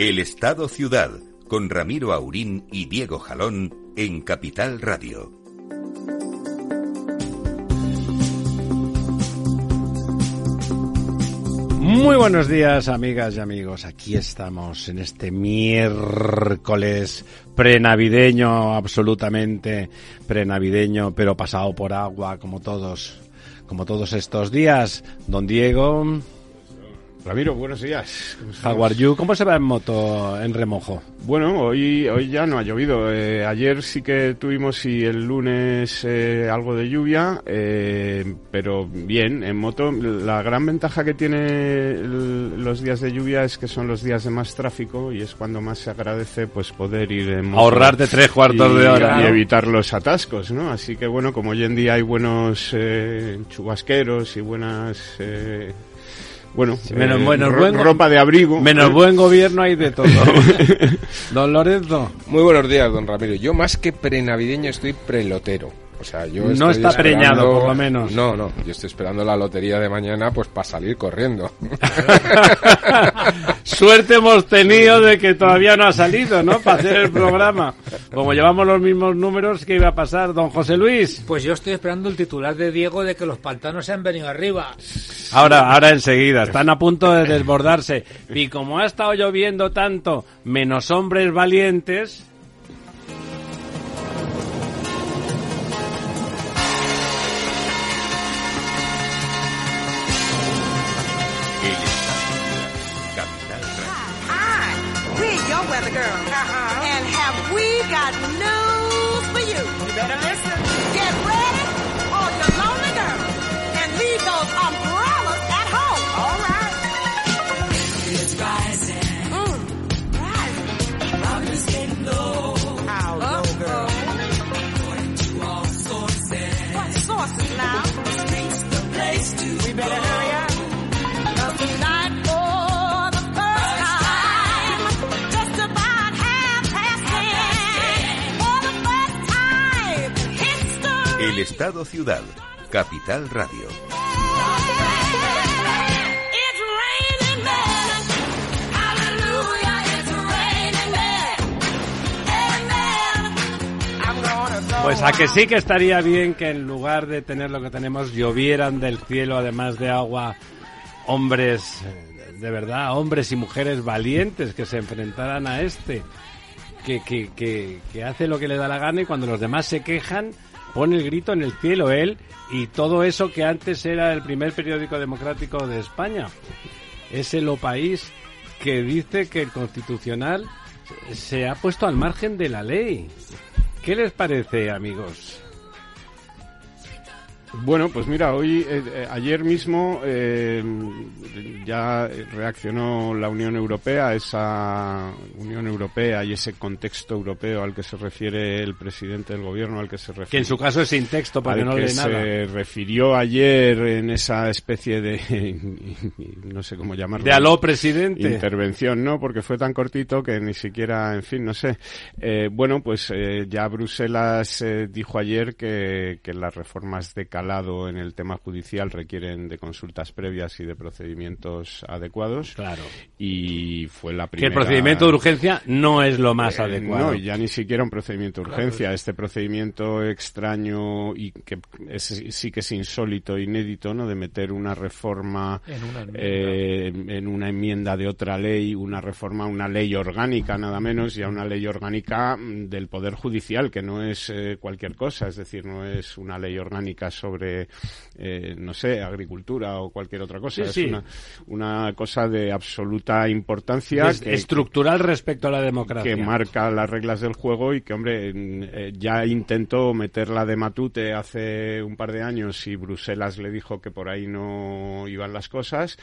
El Estado Ciudad, con Ramiro Aurín y Diego Jalón en Capital Radio. Muy buenos días, amigas y amigos. Aquí estamos en este miércoles prenavideño, absolutamente prenavideño, pero pasado por agua, como todos, como todos estos días. Don Diego. Ramiro, buenos días. You? ¿Cómo se va en moto en remojo? Bueno, hoy, hoy ya no ha llovido. Eh, ayer sí que tuvimos y el lunes eh, algo de lluvia, eh, pero bien, en moto. La gran ventaja que tiene los días de lluvia es que son los días de más tráfico y es cuando más se agradece pues poder ir en moto. Ahorrarte tres cuartos de hora. Y evitar los atascos, ¿no? Así que bueno, como hoy en día hay buenos chubasqueros y buenas bueno, menos, eh, ropa de abrigo. Menos buen gobierno hay de todo. don Lorenzo. Muy buenos días, don Ramiro. Yo más que prenavideño estoy prelotero. O sea, yo no está preñado, por lo menos. No, no, yo estoy esperando la lotería de mañana pues para salir corriendo. Suerte hemos tenido de que todavía no ha salido, ¿no? Para hacer el programa. Como llevamos los mismos números, ¿qué iba a pasar, don José Luis? Pues yo estoy esperando el titular de Diego de que los pantanos se han venido arriba. Ahora, ahora enseguida, están a punto de desbordarse. Y como ha estado lloviendo tanto, menos hombres valientes, El Estado Ciudad, Capital Radio. Pues a que sí que estaría bien que en lugar de tener lo que tenemos llovieran del cielo, además de agua, hombres, de verdad, hombres y mujeres valientes que se enfrentaran a este, que, que, que, que hace lo que le da la gana y cuando los demás se quejan, pone el grito en el cielo él y todo eso que antes era el primer periódico democrático de España. Es el País que dice que el constitucional se ha puesto al margen de la ley. ¿Qué les parece, amigos? Bueno, pues mira, hoy, eh, eh, ayer mismo eh, ya reaccionó la Unión Europea, esa Unión Europea y ese contexto europeo al que se refiere el presidente del gobierno, al que se refiere. Que en su caso es sin texto, porque no lee nada. se refirió ayer en esa especie de, no sé cómo llamarlo. De aló, presidente. Intervención, ¿no? Porque fue tan cortito que ni siquiera, en fin, no sé. bueno, pues ya Bruselas dijo ayer que, que las reformas de lado en el tema judicial requieren de consultas previas y de procedimientos adecuados. Claro. Y fue la primera. Que el procedimiento de urgencia no es lo más adecuado. No, ya ni siquiera un procedimiento de urgencia. Este procedimiento extraño y que sí que es insólito, inédito, ¿no? De meter una reforma en una, eh, en una enmienda de otra ley, una reforma, una ley orgánica nada menos, y a una ley orgánica del Poder Judicial, que no es eh, cualquier cosa, es decir, no es una ley orgánica sobre sobre, eh, no sé, agricultura o cualquier otra cosa. Sí, es sí. Una, una cosa de absoluta importancia. Es que- estructural respecto a la democracia. que marca las reglas del juego y que, hombre, eh, ya intentó meterla de matute hace un par de años y Bruselas le dijo que por ahí no iban las cosas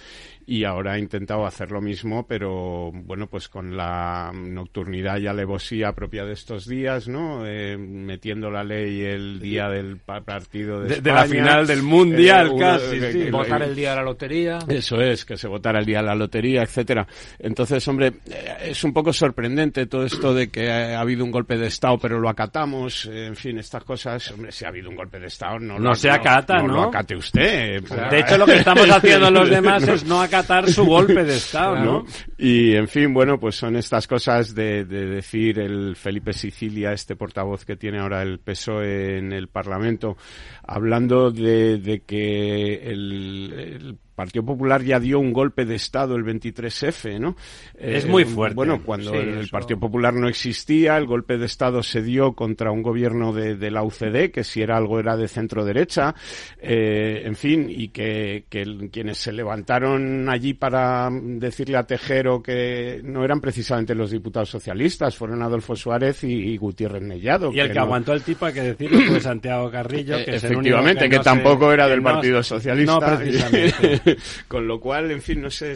y ahora ha intentado hacer lo mismo, pero bueno, pues con la nocturnidad y alevosía propia de estos días, ¿no? Eh, metiendo la ley el día del pa- partido de, De- de la final del Mundial, uno- casi, que- sí. Votar el día de la lotería. eso es, que se votara el día de la lotería, etcétera. Entonces, hombre, eh, es un poco sorprendente todo esto de que ha habido un golpe de Estado, pero lo acatamos, eh, en fin, estas cosas. Hombre, si ha habido un golpe de Estado, no, No lo, se acata, no, ¿no? lo acate usted. De hecho, lo que estamos haciendo los demás es no acatar su golpe de Estado, ¿no? ¿no? Y, en fin, bueno, pues son estas cosas de, de decir el Felipe Sicilia, este portavoz que tiene ahora el PSOE en el Parlamento, hablando de, de que el, el Partido Popular ya dio un golpe de Estado el 23F, ¿no? Es Eh, muy fuerte. Bueno, cuando Sí, el. Partido Popular no existía, el golpe de Estado se dio contra un gobierno de, de la UCD, que si era algo era de centro derecha, eh, en fin, y que, que quienes se levantaron allí para decirle a Tejero que no eran precisamente los diputados socialistas, fueron Adolfo Suárez y, y Gutiérrez Mellado. Y el que no- aguantó el tipo, hay que decirlo, fue Santiago Carrillo, que es el único Efectivamente, que, no se- tampoco era que del no- Partido Socialista. No, precisamente. Con lo cual, en fin, no sé,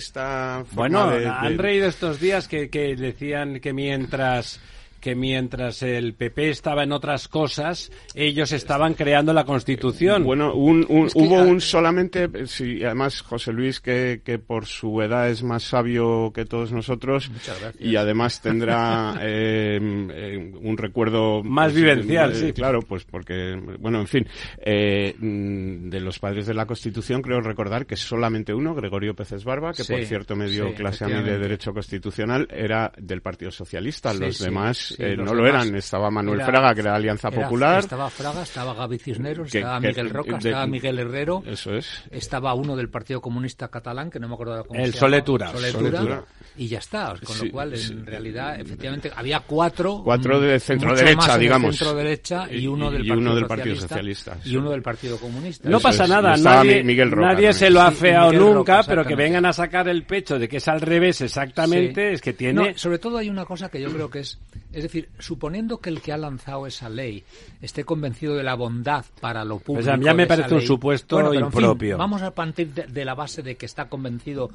forma Bueno, de- han reído estos días que, que decían que mientras que mientras el PP estaba en otras cosas, ellos estaban creando la Constitución. Bueno, un, un- Es que, hubo un solamente, sí, además José Luis, que, que por su edad es más sabio que todos nosotros y además tendrá eh, eh, un recuerdo Más pues, vivencial, eh, sí. Claro, pues porque, bueno, en fin, eh, de los padres de la Constitución creo recordar que solamente uno, Gregorio Peces Barba, que Sí, por cierto me dio sí, clase a mí de. Derecho Constitucional, era del Partido Socialista. Sí, los sí, demás sí, eh, no lo eran. Estaba Manuel era- Fraga, que era Alianza Era- Popular. Estaba Fraga, estaba Gaby Cisneros, Que- estaba que- Miguel Roca, de- estaba Miguel Herrero, Eso es. estaba uno del Partido Comunista Catalán, que no me acuerdo cómo El se llama. Soletura. Soletura, Soletura. Y ya está. Con Sí, lo cual, en sí. realidad, efectivamente, había cuatro. Cuatro de centro mucho derecha, más en el digamos. centro derecha y uno del, Y partido, uno del Partido Socialista, Socialista, Y uno del Partido Comunista. No Eso pasa es, nada, nadie, Mi- Miguel Roca nadie se lo ha Miguel nunca, Roca, pero que vengan a sacar el pecho de que es al revés exactamente, Sí. es que tiene... No, sobre todo hay una cosa que yo creo que es, es decir, suponiendo que el que ha lanzado esa ley esté convencido de la bondad para lo público. Pues ya me parece un ley, supuesto bueno, pero en fin, impropio. vamos a partir de, de la base de que está convencido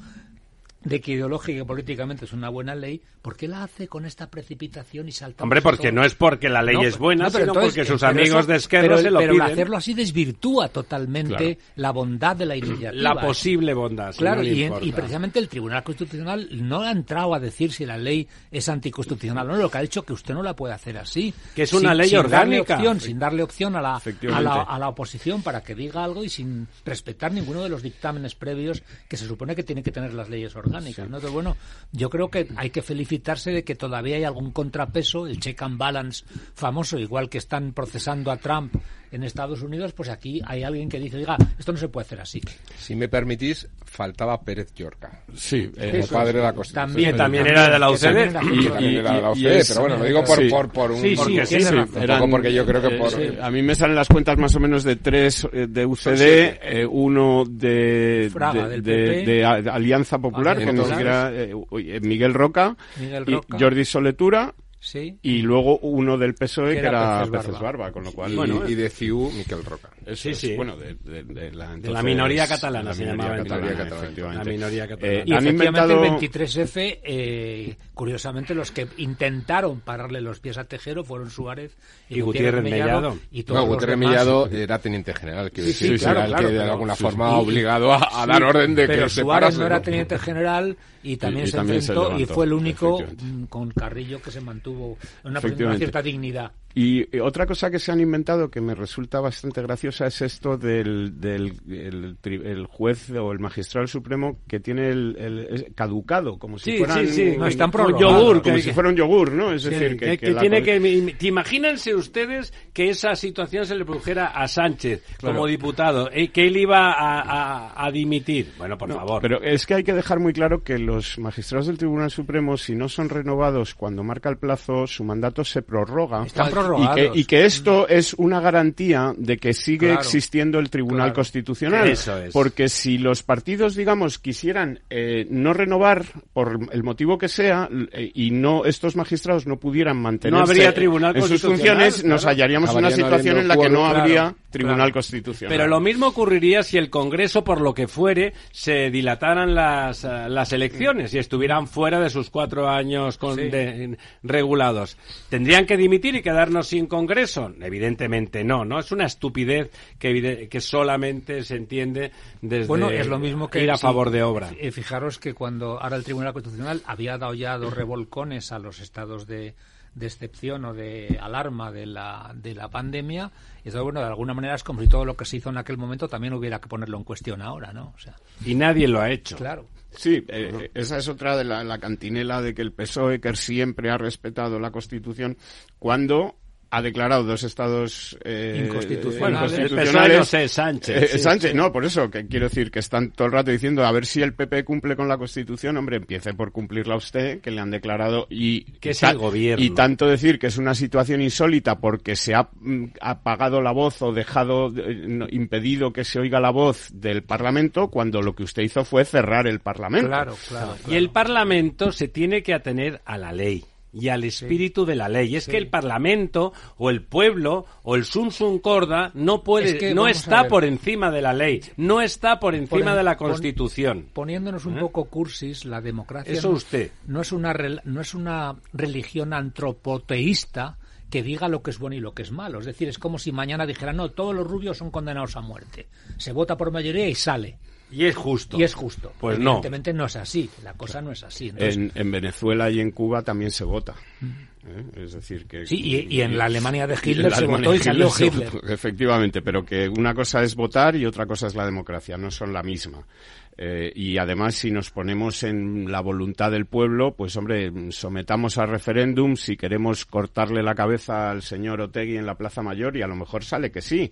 de que ideológica y políticamente es una buena ley, ¿por qué la hace con esta precipitación y salta? Hombre, porque no es porque la ley es buena, sino porque sus amigos de pero, se lo pero el piden. hacerlo así desvirtúa totalmente Claro. la bondad de la iniciativa. La posible bondad. si Claro, no y, en- importa. y precisamente el Tribunal Constitucional no ha entrado a decir si la ley es anticonstitucional o no, lo que ha dicho que usted no la puede hacer así. Que es una Sin- ley sin darle orgánica. opción, sin darle opción a la, a, la, a la oposición para que diga algo y sin respetar ninguno de los dictámenes previos que se supone que tienen que tener las leyes orgánicas. ¿No? Entonces, bueno, yo creo que hay que felicitarse de que todavía hay algún contrapeso, el check and balance famoso, igual que están procesando a Trump en Estados Unidos, pues aquí hay alguien que dice, oiga, esto no se puede hacer así. Si me permitís, faltaba Pérez Yorca. Sí, eh, Como padre de la Constitución. También, Que también era de la UCD. también era Y- y- de la y es- pero bueno, lo digo por, sí. por, por un... Sí, sí, porque razón. un eran- poco porque yo creo que eh, por... sí, a mí me salen las cuentas más o menos de tres eh, de UCD, eh, uno de, Fraga, de, Alianza Popular, Alianza que ni siquiera eh, eh, Miguel Roca, Miguel y Roca. Jordi Soletura Sí. y luego uno del PSOE Que que era Peces Peces Barba. Barba, con lo cual y, bueno, y de CIU, Miquel Roca. Eso Sí, es, sí. bueno, de, de- de la, De la entonces, minoría catalana la se minoría llamaba en catalana, Cataluña. efectivamente. La minoría catalana. Eh, Y han efectivamente inventado- el 23F, eh, curiosamente los que intentaron pararle los pies a Tejero fueron Suárez y, Y Gutiérrez Mellado. y todos No, los Gutiérrez demás. Mellado era teniente general, quiero Sí, sí, decir, claro, era el claro, que de pero- alguna forma obligado a, a dar orden de pero que se Suárez no era teniente general y también y se también se enfrentó y levantó, fue el único mm, con Carrillo que se mantuvo en una, cierta dignidad. Y otra cosa que se han inventado que me resulta bastante graciosa es esto del, del el, tri- el juez o el magistrado supremo que tiene el, caducado, como si Sí, fueran sí, sí. No, están Como prorrogados. yogur, como que- si fuera un yogur, ¿no? Es decir, que, que, que la tiene co- que ¿te imagínense ustedes que esa situación se le produjera a Sánchez como diputado y que él iba a, a- a dimitir bueno por No, favor Pero es que hay que dejar muy claro que los magistrados del Tribunal Supremo, si no son renovados cuando marca el plazo, su mandato se prorroga. Están y prorrogados. que, y que esto es una garantía de que sigue sigue Claro. existiendo el Tribunal Claro. Constitucional. Eso es. Porque si los partidos, digamos, quisieran eh, no renovar por el motivo que sea eh, y no estos magistrados no pudieran mantenerse habría Tribunal en sus funciones, nos hallaríamos en una no situación en la que no habría claro, Tribunal claro. Constitucional. Pero lo mismo ocurriría si el Congreso, por lo que fuere, se dilataran las, eh, las elecciones y estuvieran fuera de sus cuatro años con- de- regulados. ¿Tendrían que dimitir y quedarnos sin Congreso? Evidentemente no, ¿no? Es una estupidez que, que solamente se entiende desde Bueno, es lo mismo que ir a sí, favor de obra. eh, fijaros que cuando ahora el Tribunal Constitucional había dado ya dos revolcones a los estados de, de excepción o de alarma de la, de la pandemia, y entonces, bueno, de alguna manera es como si todo lo que se hizo en aquel momento también hubiera que ponerlo en cuestión ahora, ¿no? O sea, Y nadie lo ha hecho. claro. Sí, eh, esa es otra de la, la cantinela de que el PSOE, que siempre ha respetado la Constitución, cuando ha declarado dos estados eh, Inconstitucionales. El PSOE no sé, Sánchez. Eh, Sí, Sánchez, no, por eso, que quiero decir que están todo el rato diciendo a ver si el PP cumple con la Constitución, hombre, empiece por cumplirla usted, que le han declarado y Que es el gobierno. y tanto decir que es una situación insólita porque se ha mm, apagado la voz o dejado eh, impedido que se oiga la voz del Parlamento cuando lo que usted hizo fue cerrar el Parlamento. Claro, claro. Y el Parlamento se tiene que atener a la ley y al espíritu de la ley. Es que el Parlamento o el pueblo o el sum sum corda no puede, Es que no está por encima de la ley, no está por encima en- de la pon- Constitución. Poniéndonos un poco cursis, la democracia Eso no, usted. no es una no es una religión antropoteísta que diga lo que es bueno y lo que es malo. Es decir, es como si mañana dijeran, no, todos los rubios son condenados a muerte. Se vota por mayoría y sale. Y es justo. Y es justo. Pues no. Evidentemente no. es así. La cosa no es así. Entonces, En, en Venezuela y en Cuba también se vota. ¿eh? Es decir, que... Sí, y- y en la Alemania de Hitler se votó y salió Hitler. efectivamente, pero que una cosa es votar y otra cosa es la democracia, no son la misma. Eh, y además, si nos ponemos en la voluntad del pueblo, pues hombre, sometamos a referéndum si queremos cortarle la cabeza al señor Otegui en la Plaza Mayor y a lo mejor sale que sí.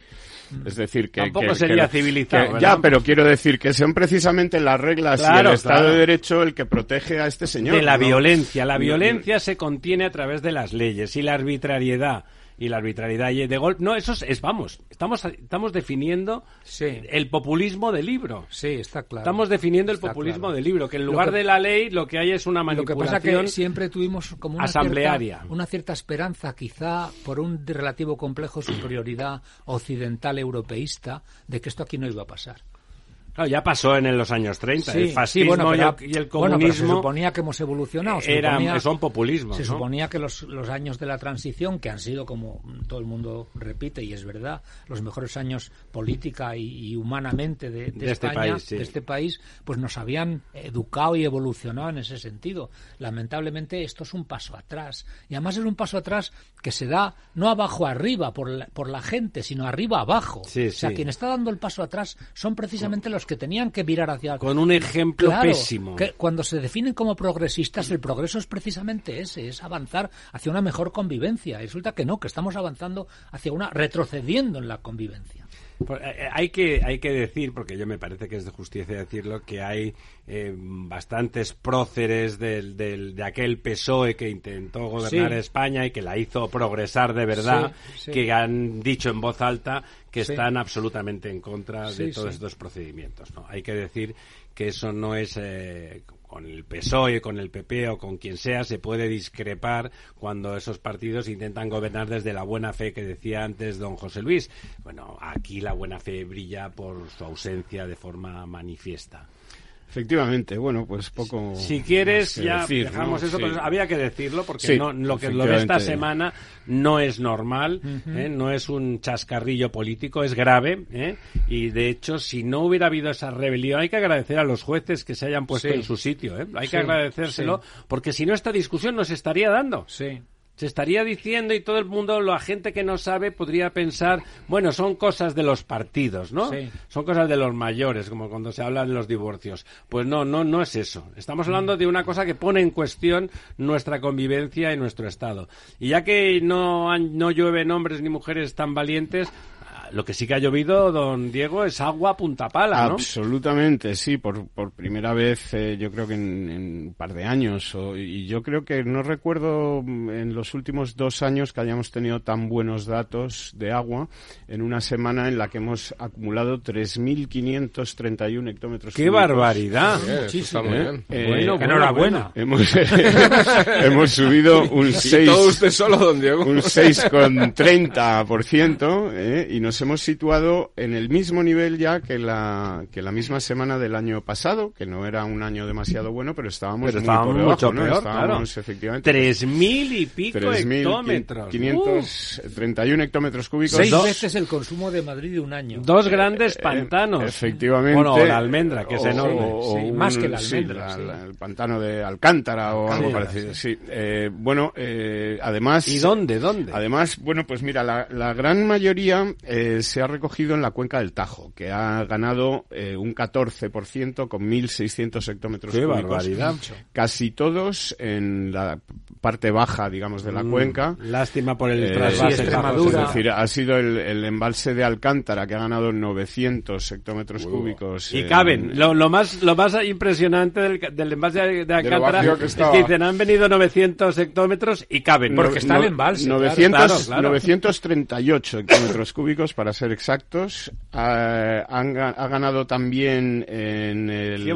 Es decir, que... Tampoco que- sería que- civilizado, ya, pero quiero decir que son precisamente las reglas y el Estado claro. de Derecho el que protege a este señor. de la ¿no? violencia. La No, violencia se contiene a través de las leyes y la arbitrariedad. Y la arbitrariedad y de golpe. No, eso es, es- vamos. Estamos, estamos definiendo Sí. el populismo del libro. sí, está claro. Estamos definiendo el populismo claro. del libro, que en lugar que- de la ley lo que hay es una Lo que manipulación. pasa que siempre tuvimos como una asamblearia. Cierta, una cierta esperanza, quizá por un relativo complejo superioridad occidental europeísta, de que esto aquí no iba a pasar. Claro, ya pasó en los años 30. el sí, fascismo bueno, y pero- el- y el bueno, pero se comunismo suponía que hemos evolucionado. Se eran, suponía, son populismos. se ¿no? suponía que los, los años de la transición, que han sido, como todo el mundo repite, y es verdad, los mejores años política y, y humanamente de, de De este España, país, sí. de este país, pues nos habían educado y evolucionado en ese sentido. Lamentablemente esto es un paso atrás. Y además es un paso atrás que se da no abajo arriba por la, por la gente, sino arriba abajo. Sí, o sea, sí. quien está dando el paso atrás son precisamente los que tenían que mirar hacia Con un ejemplo Claro, pésimo. que cuando se definen como progresistas, el progreso es precisamente ese, es avanzar hacia una mejor convivencia. Y resulta que no, que estamos avanzando hacia una retrocediendo en la convivencia. Pues, eh, eh, hay que hay que decir porque yo me parece que es de justicia decirlo que hay eh, bastantes próceres del, del- de aquel PSOE que intentó gobernar Sí. España y que la hizo progresar de verdad Sí, sí. que han dicho en voz alta que Sí. están absolutamente en contra de todos sí. estos procedimientos no hay que decir que eso no es eh, con el PSOE, con el PP o con quien sea, se puede discrepar cuando esos partidos intentan gobernar desde la buena fe que decía antes don José Luis. Bueno, aquí la buena fe brilla por su ausencia de forma manifiesta. Efectivamente, bueno, pues poco. Si quieres, más que ya decir, dejamos ¿no? eso, Sí. pero había que decirlo porque Sí, no, lo que lo de esta semana no es normal, ¿eh? no es un chascarrillo político, es grave ¿eh? y de hecho si no hubiera habido esa rebelión hay que agradecer a los jueces que se hayan puesto Sí. en su sitio, ¿eh? hay Sí, que agradecérselo porque si no esta discusión no se estaría dando. Sí. Se estaría diciendo y todo el mundo, la gente que no sabe, podría pensar, bueno, son cosas de los partidos, ¿no? Sí. Son cosas de los mayores, como cuando se habla de los divorcios. Pues no, no, no es eso. Estamos hablando de una cosa que pone en cuestión nuestra convivencia y nuestro Estado. Y ya que no, no llueven hombres ni mujeres tan valientes, lo que sí que ha llovido, don Diego, es agua punta pala, ¿no? Absolutamente, sí, por, por primera vez eh, yo creo que en, en un par de años. o- y yo creo que no recuerdo mm, en los últimos dos años que hayamos tenido tan buenos datos de agua en una semana en la que hemos acumulado 3.531 hectómetros ¡Qué cúbicos. barbaridad! Está muy ¿Eh? bien. Eh, Bueno, enhorabuena. Hemos, hemos subido un Y 6 todo usted solo, don Diego. un 6,30% ¿eh? y nos hemos situado en el mismo nivel ya que la, que la misma semana del año pasado, que no era un año demasiado bueno, pero estábamos, Pero muy estábamos por debajo, mucho ¿no? peor, Estábamos, claro. efectivamente, Tres mil y pico 3.531 hectómetros. 531 hectómetros cúbicos. Seis Dos- veces el consumo de Madrid de un año. Uh, dos grandes pantanos. Eh, Efectivamente. Bueno, o la almendra, que es O- enorme. o Sí, un- más que la sí, almendra, la- sí. la- el pantano de Alcántara o algo parecido. Sí. Eh, bueno, eh, además. ¿Y dónde? ¿Dónde? Además, bueno, pues mira, la, la gran mayoría eh, se ha recogido en la cuenca del Tajo, que ha ganado eh, un 14% con 1.600 hectómetros ¡Qué cúbicos. barbaridad! Casi todos en la parte baja, digamos, de la Mm, cuenca. Lástima por el Eh, trasvase. sí, Extremadura. Es decir, ha sido el, el embalse de Alcántara que ha ganado 900 hectómetros cúbicos. Y en- caben. Lo, lo más lo más impresionante del, del envase de, de Alcántara que es que dicen han venido 900 hectómetros y caben. Porque está el embalse, 900, claro, claro. 938 hectómetros cúbicos, para ser exactos. Ha, han ha ganado también en el,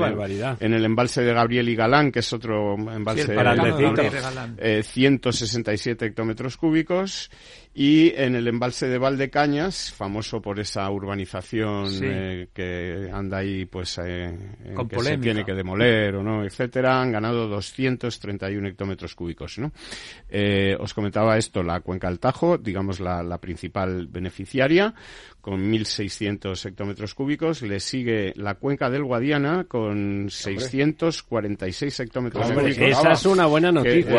en embalse de Gabriel y Galán, que es otro embalse Sí, parandecito. Gabriel Galán. eh, 167 hectómetros cúbicos y en el embalse de Valdecañas, famoso por esa urbanización Sí. eh, que anda ahí pues eh, Con que se tiene que demoler o no, etcétera, han ganado 231 hectómetros cúbicos, ¿no? Eh, os comentaba esto, la cuenca del Tajo, digamos la, la principal beneficiaria, con 1.600 hectómetros cúbicos, le sigue la cuenca del Guadiana con 646 hectómetros Hombre, cúbicos. Esa es una buena noticia.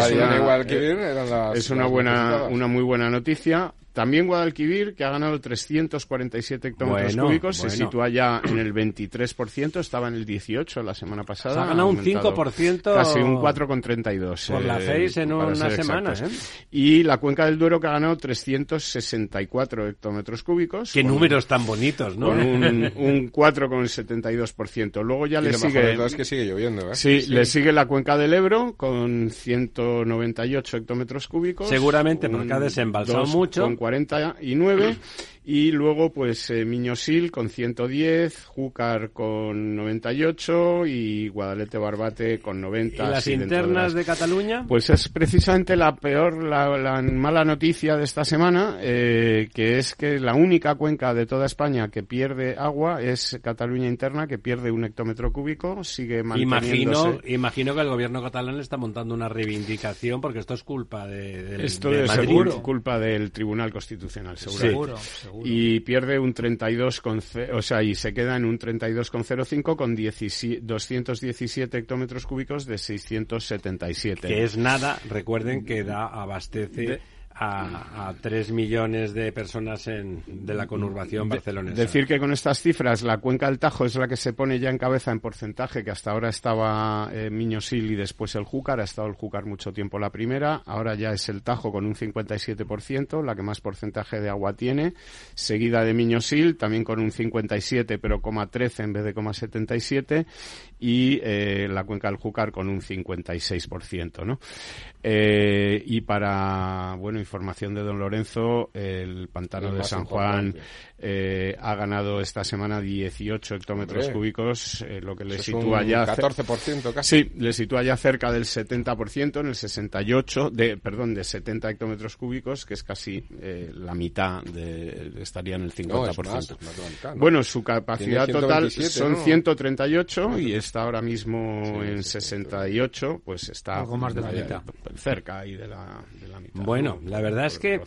es una- buena, una muy buena noticia. También Guadalquivir, que ha ganado 347 hectómetros Bueno, cúbicos, se bueno. sitúa ya en el 23%, estaba en el 18% la semana pasada. Se ha ganado un aumentado 5%. Casi un 4,32. Por la eh, seis en para una ser semana, exactos. ¿eh? Y la cuenca del Duero, que ha ganado 364 hectómetros cúbicos. Qué con- números tan bonitos, ¿no? Con un, un 4,72%. Luego ya Y le lo mejor sigue... de todo es que sigue lloviendo, ¿eh? Sí, le sigue la cuenca del Ebro con 198 hectómetros cúbicos. Seguramente porque ha desembalsado mucho. Con 49. Y luego, pues, eh, Miñosil con 110, Júcar con 98 y Guadalete Barbate con 90. ¿Y las internas las- de Cataluña? pues es precisamente la peor, la, la mala noticia de esta semana, eh, que es que la única cuenca de toda España que pierde agua es Cataluña interna, que pierde un hectómetro cúbico, sigue Imagino, manteniéndose. imagino que el gobierno catalán está montando una reivindicación porque esto es culpa de, del- Esto de Madrid. cul- culpa del Tribunal Constitucional, seguro. Seguro, seguro. Y pierde un 32, con o sea, y se queda en un 32,05 con 17 217 hectómetros cúbicos de 677. Que es nada, recuerden que da, abastece De- a, a 3 millones de personas en, de la conurbación barcelonesa. Decir que con estas cifras la cuenca del Tajo es la que se pone ya en cabeza en porcentaje, que hasta ahora estaba eh, Miñosil y después el Júcar, ha estado el Júcar mucho tiempo la primera, ahora ya es el Tajo con un 57%, la que más porcentaje de agua tiene, seguida de Miñosil, también con un 57 pero coma 13 en vez de coma 77 y eh, la cuenca del Júcar con un 56%, ¿no? Eh, y para, bueno, información de don Lorenzo, el pantano El de San Juan. Eh, ha ganado esta semana 18 hectómetros Hombre. cúbicos, eh, lo que le Eso es sitúa un ya... ce- 14% casi. Sí, le sitúa ya cerca del 70%, en el 68, de, perdón, de 70 hectómetros cúbicos, que es casi eh, la mitad, de, estaría en el 50%. No, es más, es más. Bueno, su capacidad Tiene total 127, son ¿no? 138 y está ahora mismo Sí, en sí, 68, pues está Algo más de la vaya, mitad. cerca ahí de la, de la mitad. Bueno, ¿no? la verdad es que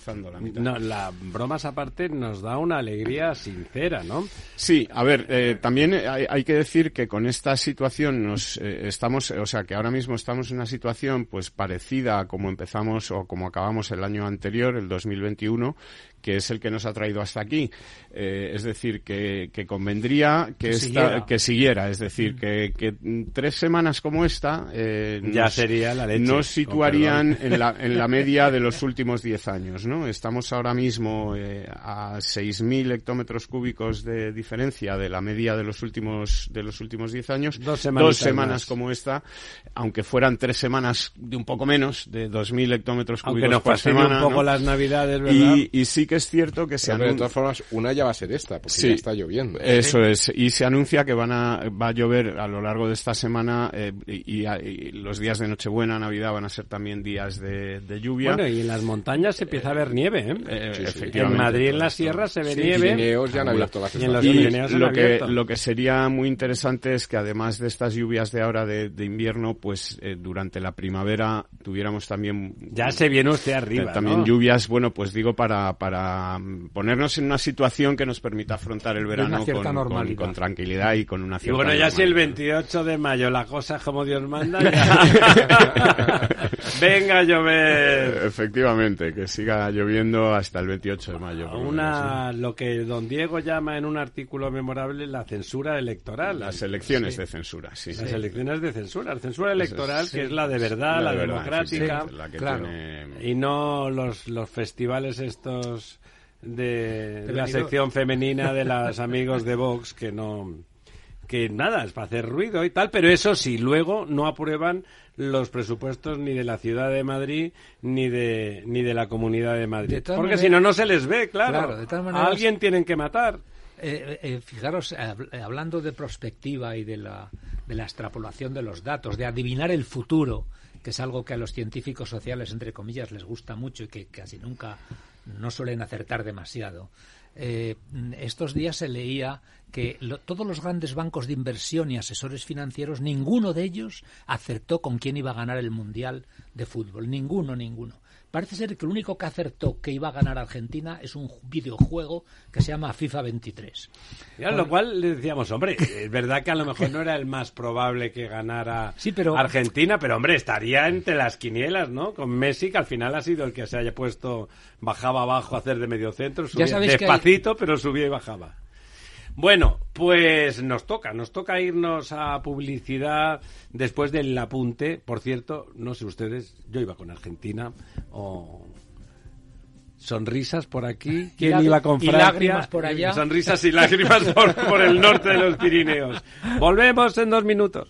la la bromas aparte nos da una alegría sincera, ¿no? Sí, a ver, eh, también hay, hay que decir que con esta situación nos eh, estamos, o sea, que ahora mismo estamos en una situación pues parecida a como empezamos o como acabamos el año anterior, el 2021, que es el que nos ha traído hasta aquí. Eh, es decir, que, que convendría que, Que esta- siguiera. que siguiera, es decir, que, que mm, tres semanas como esta eh, Ya nos- sería la leche, nos con situarían en la, en la media de los últimos 10 años, ¿no? Estamos ahora mismo eh, a 6.000 hectómetros cúbicos de diferencia de la media de los últimos de los últimos 10 años. Dos semanas semanas como esta, aunque fueran tres semanas de un poco menos, de 2.000 hectómetros Aunque cúbicos por semana. un poco ¿no? las navidades, ¿verdad? y, y sí que es cierto que se Pero, de anun- todas formas, una ya va a ser esta, porque Sí. ya está lloviendo. Eso es, y se anuncia que van a, va a llover a lo largo de esta semana eh, y, y- y los días de Nochebuena, Navidad van a ser también días de, de lluvia. Bueno, y en las montañas se empieza a ver nieve, ¿eh? Eh, sí, sí. efectivamente. En Madrid, en la sierra, se ve Sí, nieve. Pirineos ya han abierto las Y en los Y estaciones. Lo que, lo que sería muy interesante es que además de estas lluvias de ahora de, de invierno, pues eh, durante la primavera tuviéramos también Ya se viene usted arriba, eh, también ¿no? lluvias, bueno, pues digo para, para ponernos en una situación que nos permita afrontar el verano con, con- normalidad. con tranquilidad y con una Y cierta bueno, ya si el normalidad. 28 de mayo la cosa es como Dios manda, ya- venga a llover. Efectivamente, que siga lloviendo hasta el 28 de mayo. lo menos, Una, lo que don Diego llama en un artículo memorable la censura electoral. Las elecciones de censura, sí. Las elecciones de censura. La censura electoral, que es la de verdad, la, de verdad, democrática. sí, sí, la que claro. tiene- Y no los, los festivales estos de, la sección femenina de los amigos de Vox que no que nada, es para hacer ruido y tal, pero eso sí, luego no aprueban los presupuestos ni de la ciudad de Madrid ni de ni de la comunidad de Madrid. De Porque maneras- si no, no se les ve, claro. Todas A maneras- alguien tienen que matar. Eh, eh, fijaros, eh, eh, hablando de prospectiva y de la, de la extrapolación de los datos, de adivinar el futuro, que es algo que a los científicos sociales, entre comillas, les gusta mucho y que casi nunca no suelen acertar demasiado. Eh, estos días se leía que lo- todos los grandes bancos de inversión y asesores financieros, ninguno de ellos acertó con quién iba a ganar el Mundial de Fútbol. Ninguno, ninguno. Parece ser que el único que acertó que iba a ganar Argentina es un videojuego que se llama FIFA 23. Y a lo cual le decíamos, hombre, es verdad que a lo mejor no era el más probable que ganara Sí, pero- Argentina, pero hombre, estaría entre las quinielas, ¿no? Con Messi, que al final ha sido el que se haya puesto, bajaba abajo a hacer de medio centro, subía hay- despacito, pero subía y bajaba. Bueno, pues nos toca, nos toca irnos a publicidad después del apunte. Por cierto, no sé ustedes, yo iba con Argentina o sonrisas por aquí. ¿Quién iba con y Francia? lágrimas por allá. Sonrisas y lágrimas por, por el norte de los Pirineos. Volvemos en dos minutos.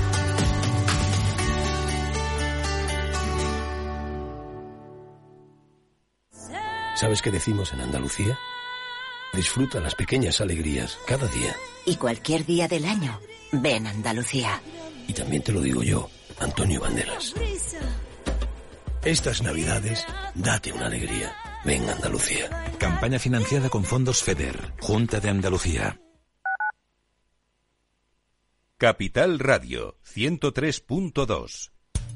¿Sabes qué decimos en Andalucía? Disfruta las pequeñas alegrías cada día. Y cualquier día del año, ven Andalucía. Y también te lo digo yo, Antonio Banderas. Estas navidades, date una alegría. Ven Andalucía. Campaña financiada con fondos FEDER, Junta de Andalucía. Capital Radio 103.2.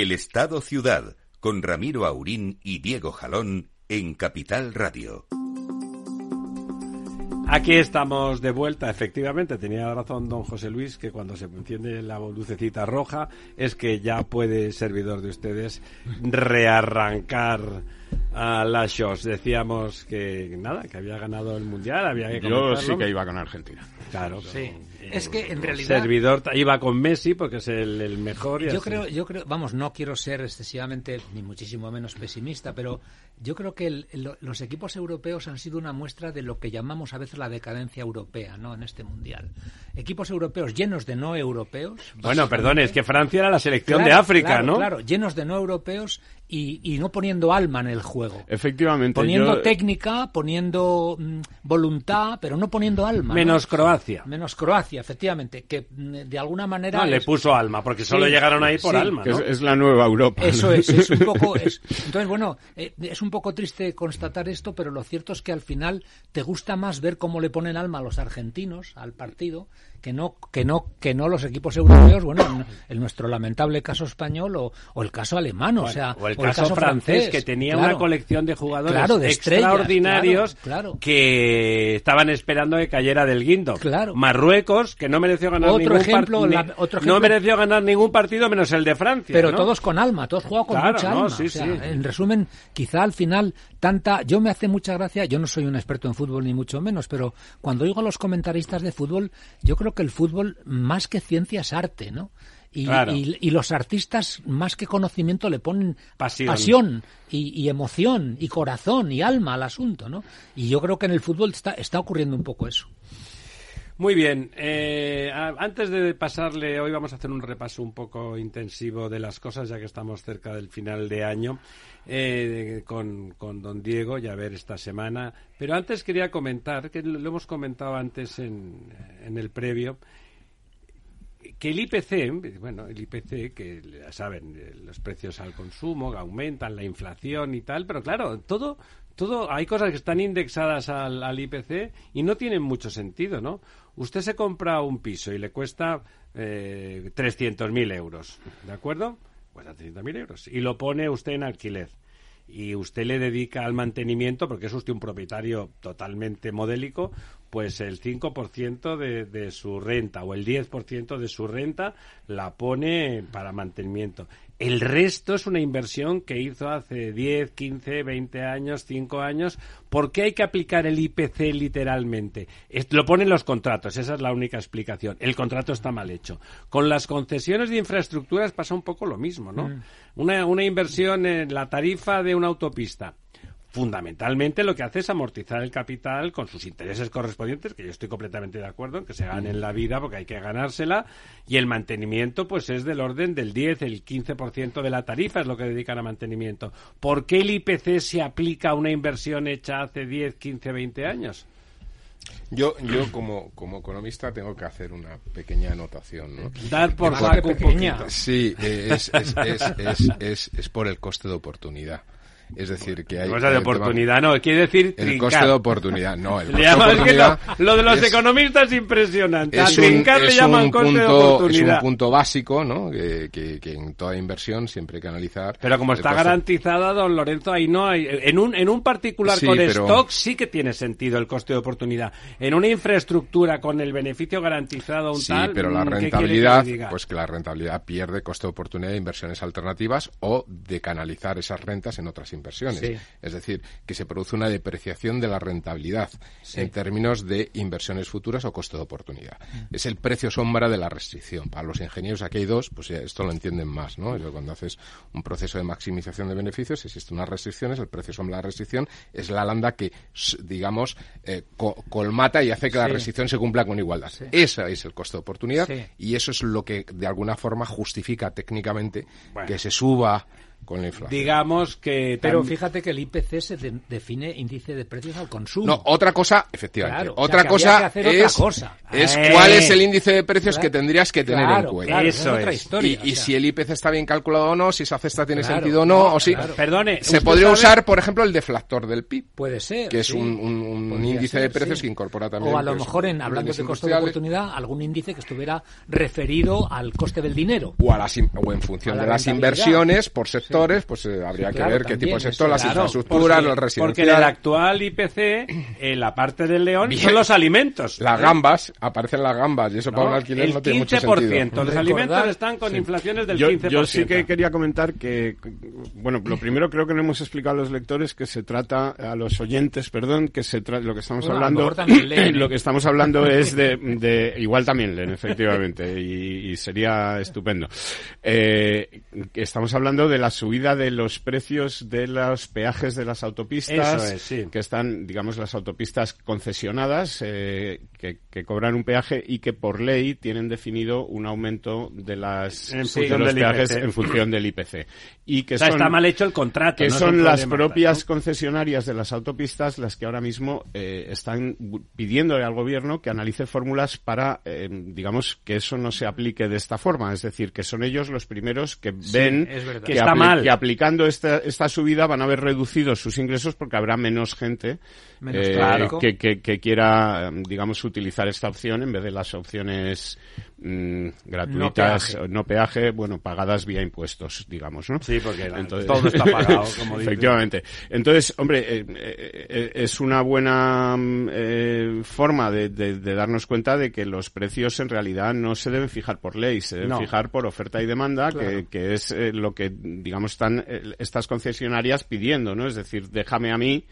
El Estado Ciudad, con Ramiro Aurín y Diego Jalón en Capital Radio. Aquí estamos de vuelta, efectivamente, tenía razón don José Luis que cuando se enciende la lucecita roja es que ya puede servidor de ustedes rearrancar a las shows. Decíamos que nada, que había ganado el mundial, había que Yo sí que iba con Argentina. Claro, sí. Es que en realidad servidor iba con Messi porque es el, el mejor. Y yo así. creo, yo creo, vamos, no quiero ser excesivamente ni muchísimo menos pesimista, pero yo creo que el, el, los equipos europeos han sido una muestra de lo que llamamos a veces la decadencia europea, ¿no? En este mundial, equipos europeos llenos de no europeos. Bueno, perdón, es que Francia era la selección claro, de África, claro, ¿no? Claro, llenos de no europeos y, y, no poniendo alma en el juego. Efectivamente. Poniendo yo... técnica, poniendo mm, voluntad, pero no poniendo alma. Menos ¿no? Croacia. Menos Croacia, efectivamente, que mm, de alguna manera. No, es... le puso alma, porque solo sí, llegaron ahí por sí, alma. ¿no? Es, es, la nueva Europa. Eso es, es un poco. Es... Entonces, bueno, eh, es un poco triste constatar esto, pero lo cierto es que al final te gusta más ver cómo le ponen alma a los argentinos al partido que no que no que no los equipos europeos bueno en, en nuestro lamentable caso español o, o el caso alemán bueno, o sea o el, o el caso, caso, francés, que tenía claro, una colección de jugadores claro, de extraordinarios claro, que estaban esperando que cayera del guindo claro. Marruecos que no mereció ganar otro ningún ejemplo, la, otro ejemplo, no mereció ganar ningún partido menos el de Francia pero ¿no? todos con alma todos jugados con mucha no, alma sí, o sea, sí. en resumen quizá al final tanta yo me hace mucha gracia yo no soy un experto en fútbol ni mucho menos pero cuando oigo a los comentaristas de fútbol yo creo que el fútbol más que ciencia es arte, ¿no? Y, claro. y, y, los artistas, más que conocimiento, le ponen pasión, pasión y, y, emoción y corazón y alma al asunto, ¿no? Y yo creo que en el fútbol está, está ocurriendo un poco eso. Muy bien. Eh, antes de pasarle, hoy vamos a hacer un repaso un poco intensivo de las cosas, ya que estamos cerca del final de año, eh, con, con, don Diego, ya ver esta semana. Pero antes quería comentar, que lo hemos comentado antes en, en el previo, que el IPC, bueno, el IPC, que saben, los precios al consumo aumentan, la inflación y tal, pero claro, todo, todo, hay cosas que están indexadas al, al IPC y no tienen mucho sentido, ¿no? Usted se compra un piso y le cuesta eh, 300.000 euros, ¿de acuerdo? Cuesta 300.000 euros. Y lo pone usted en alquiler. Y usted le dedica al mantenimiento, porque es usted un propietario totalmente modélico, pues el 5% de, de su renta o el 10% de su renta la pone para mantenimiento. El resto es una inversión que hizo hace 10, 15, 20 años, 5 años. ¿Por qué hay que aplicar el IPC literalmente? Lo ponen los contratos, esa es la única explicación. El contrato está mal hecho. Con las concesiones de infraestructuras pasa un poco lo mismo, ¿no? Mm. Una, una inversión en la tarifa de una autopista fundamentalmente lo que hace es amortizar el capital con sus intereses correspondientes, que yo estoy completamente de acuerdo en que se ganen la vida porque hay que ganársela, y el mantenimiento pues es del orden del 10, el 15% de la tarifa es lo que dedican a mantenimiento. ¿Por qué el IPC se aplica a una inversión hecha hace 10, 15, 20 años? Yo, yo como, como economista tengo que hacer una pequeña anotación. ¿no? Dar por saco poquito. Sí, es, es, es, es, es por el coste de oportunidad. Es decir, que hay... Cosa de oportunidad, no, quiere decir El trincar. coste de oportunidad, no. El coste le llaman, de oportunidad es que lo, lo, de los es, economistas es impresionante. Es trincar un, le es llaman un coste punto, de Es oportunidad. un punto básico, ¿no? Que, que, que, en toda inversión siempre hay que analizar... Pero como está garantizada, don Lorenzo, ahí no hay... En un, en un particular sí, con pero... stock sí que tiene sentido el coste de oportunidad. En una infraestructura con el beneficio garantizado un sí, tal... pero la ¿qué rentabilidad, que pues que la rentabilidad pierde coste de oportunidad de inversiones alternativas o de canalizar esas rentas en otras inversiones inversiones. Sí. Es decir, que se produce una depreciación de la rentabilidad en términos de inversiones futuras o coste de oportunidad. Mm. Es el precio sombra de la restricción. Para los ingenieros, aquí hay dos, pues ya esto lo entienden más, ¿no? Es Cuando haces un proceso de maximización de beneficios, existen unas restricciones, el precio sombra de la restricción es la landa que, digamos, eh, co- colmata y hace que la Sí. restricción se cumpla con igualdad. Ese es el coste de oportunidad Sí. y eso es lo que de alguna forma justifica técnicamente Bueno. que se suba con la inflación. Digamos que... Pero fíjate que el IPC se de- define índice de precios al consumo. No, otra cosa, efectivamente, Claro, o sea, otra que cosa que hacer otra es, cosa. es Eh. cuál es el índice de precios Claro, que tendrías que tener claro, en cuenta. claro, Eso es otra historia. y y o sea, si el IPC está bien calculado o no, si esa cesta tiene Claro, sentido o no, o si claro. Perdone, se ¿usted podría sabe? usar, por ejemplo, el deflactor del PIB, Puede ser. que es sí. un, un- un Podría índice ser, de precios sí. que incorpora también. O a lo pues, mejor, en hablando de coste de oportunidad, algún índice que estuviera referido al coste del dinero. o, a las o en función A la de las inversiones por sectores, pues eh, habría Sí, que claro, ver qué tipo de sector, las claro, infraestructuras, porque, los porque en el actual IPC, en la parte del león, Bien. son los alimentos. Las ¿eh? gambas, aparecen las gambas, y eso para No, un alquiler el no tiene mucho 15%. sentido. Los Recordar- alimentos están con Sí. inflaciones del yo, 15%. yo sí que quería comentar que, bueno, lo primero creo que no hemos explicado a los lectores que se trata, a los oyentes, perdón, que se trata, lo que estamos Bueno, hablando, leen, ¿eh? lo que estamos hablando es de, de- igual también leen, efectivamente, y, y sería estupendo. Eh, que estamos hablando de la subida de los precios de los peajes de las autopistas, Eso es, sí. que están, digamos, las autopistas concesionadas, eh, que, que cobran un peaje y que por ley tienen definido un aumento de las En de los del peajes IPC. en función del IPC. Y que O sea, son, está mal hecho el contrato. que no son las propias ¿no? concesionarias de las autopistas las que ahora mismo eh, están pidiéndole al gobierno que analice fórmulas para, eh, digamos, que eso no se aplique de esta forma. Es decir, que son ellos los primeros que ven es verdad. Que está mal. que aplicando esta, esta subida van a haber reducido sus ingresos porque habrá menos gente Menos eh, tráfico. que, que- que quiera, digamos, utilizar esta opción en vez de las opciones mm, gratuitas, peaje. no peaje, bueno, pagadas vía impuestos, digamos, ¿no? Sí, porque la- Entonces- todo está pagado, como. Efectivamente. Entonces, hombre, eh, eh, eh, es una buena mm, eh, forma de, de- de darnos cuenta de que los precios en realidad no se deben fijar por ley, se deben No. fijar por oferta y demanda, Claro. que, que es lo que, digamos, están estas concesionarias pidiendo, ¿no? Es decir, déjame a mí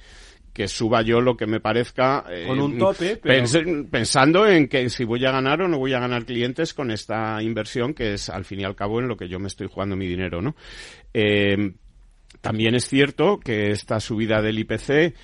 que suba yo lo que me parezca eh, Con un tope, pero- pens- pensando en que si voy a ganar o no voy a ganar clientes con esta inversión que es al fin y al cabo en lo que yo me estoy jugando mi dinero, ¿no? Eh, también es cierto que esta subida del IPC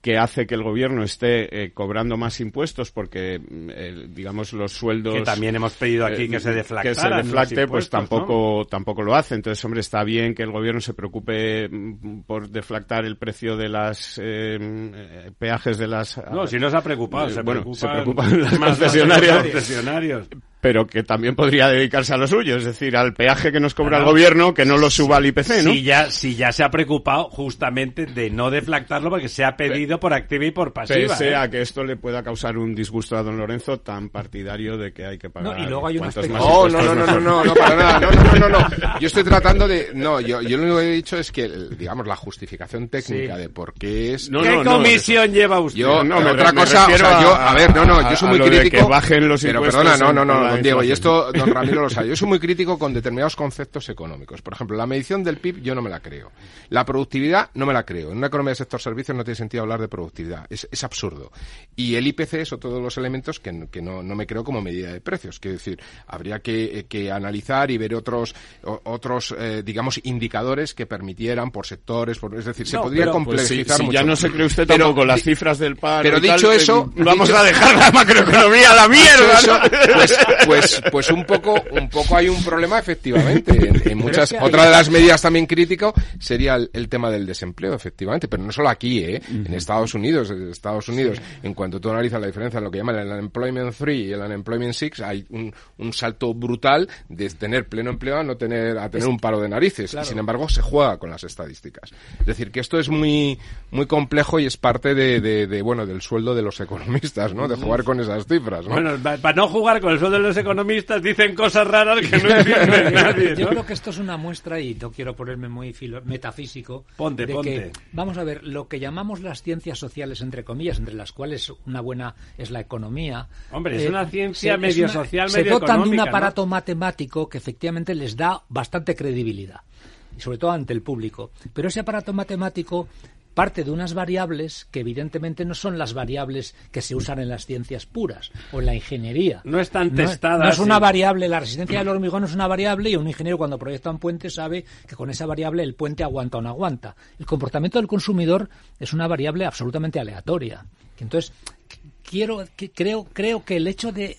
que hace que el gobierno esté eh, cobrando más impuestos porque, mm, eh, digamos, los sueldos... Que también hemos pedido aquí que se Que deflactaran se deflacte, pues tampoco, tampoco lo hace. Entonces, hombre, está bien que el gobierno se preocupe mm, por deflactar el precio de las eh, eh, peajes de las... No, si no se ha preocupado, Eh, se bueno, preocupan se preocupan las más los concesionarias. concesionarios. Pero que también podría dedicarse a lo suyo, es decir, al peaje que nos cobra Claro. el gobierno, que no lo suba al IPC, ¿no? Si ya, si ya se ha preocupado justamente de no deflactarlo porque se ha pedido por activa y por pasiva. Pese ¿eh? a que esto le pueda causar un disgusto a don Lorenzo tan partidario de que hay que pagar. No, y luego hay un aspecto- más No, no, no, no, no, no, no, para nada. No, no, no, no. Yo estoy tratando de. No, yo, yo lo único que he dicho es que, digamos, la justificación técnica Sí. de por qué es. No, ¿Qué no, no, comisión lleva usted? Yo, No, me- otra me cosa, o refiero sea, yo, a- a ver, no, no, yo soy muy de crítico. que bajen los pero impuestos perdona, no, no, no, don Diego, y esto don Ramiro lo sabe. Yo soy muy crítico con determinados conceptos económicos. Por ejemplo, la medición del PIB yo no me la creo. La productividad no me la creo. En una economía de sector servicios no tiene sentido hablar de productividad. Es, es absurdo. Y el IPC es otro de los elementos que, no- que no, no me creo como medida de precios. Quiero decir, habría que, eh, que analizar y ver otros, otros, eh, digamos, indicadores que permitieran por sectores, por, es decir, se No, podría pero, Pues si, complejizar si mucho. ya no se cree usted Pero tampoco las cifras del paro pero y tal, dicho eh, eso, vamos dicho- a dejar la macroeconomía a la mierda, pues, pues, pues un poco, un poco hay un problema efectivamente. En, en muchas, otra de las medidas también crítico sería el, el tema del desempleo, efectivamente, pero no solo aquí, ¿eh? En Estados Unidos, en Estados Unidos, en cuanto tú analizas la diferencia en lo que llaman el unemployment 3 y el unemployment 6, hay un, un salto brutal de tener pleno empleo a no tener, a tener un paro de narices. Y sin embargo se juega con las estadísticas. Es decir, que esto es muy, muy complejo y es parte de, de, de, bueno, del sueldo de los economistas, ¿no? De jugar con esas cifras, ¿no? Bueno, pa- para no jugar con el sueldo de los economistas dicen cosas raras que no entiende nadie. Yo creo que esto es una muestra, y no quiero ponerme muy filo- metafísico, Ponte, de ponte. que, vamos a ver, lo que llamamos las ciencias sociales, entre comillas, entre las cuales una buena es la economía. eh, Hombre, es una ciencia se- medio una- social, Se medio dotan de un aparato matemático que efectivamente les da bastante credibilidad. y sobre todo ante el público. Pero ese aparato matemático parte de unas variables que evidentemente no son las variables que se usan en las ciencias puras o en la ingeniería. No están No- testadas. No, es una variable, la resistencia del hormigón es una variable y un ingeniero cuando proyecta un puente sabe que con esa variable el puente aguanta o no aguanta. El comportamiento del consumidor es una variable absolutamente aleatoria. Entonces, quiero que, creo creo que el hecho de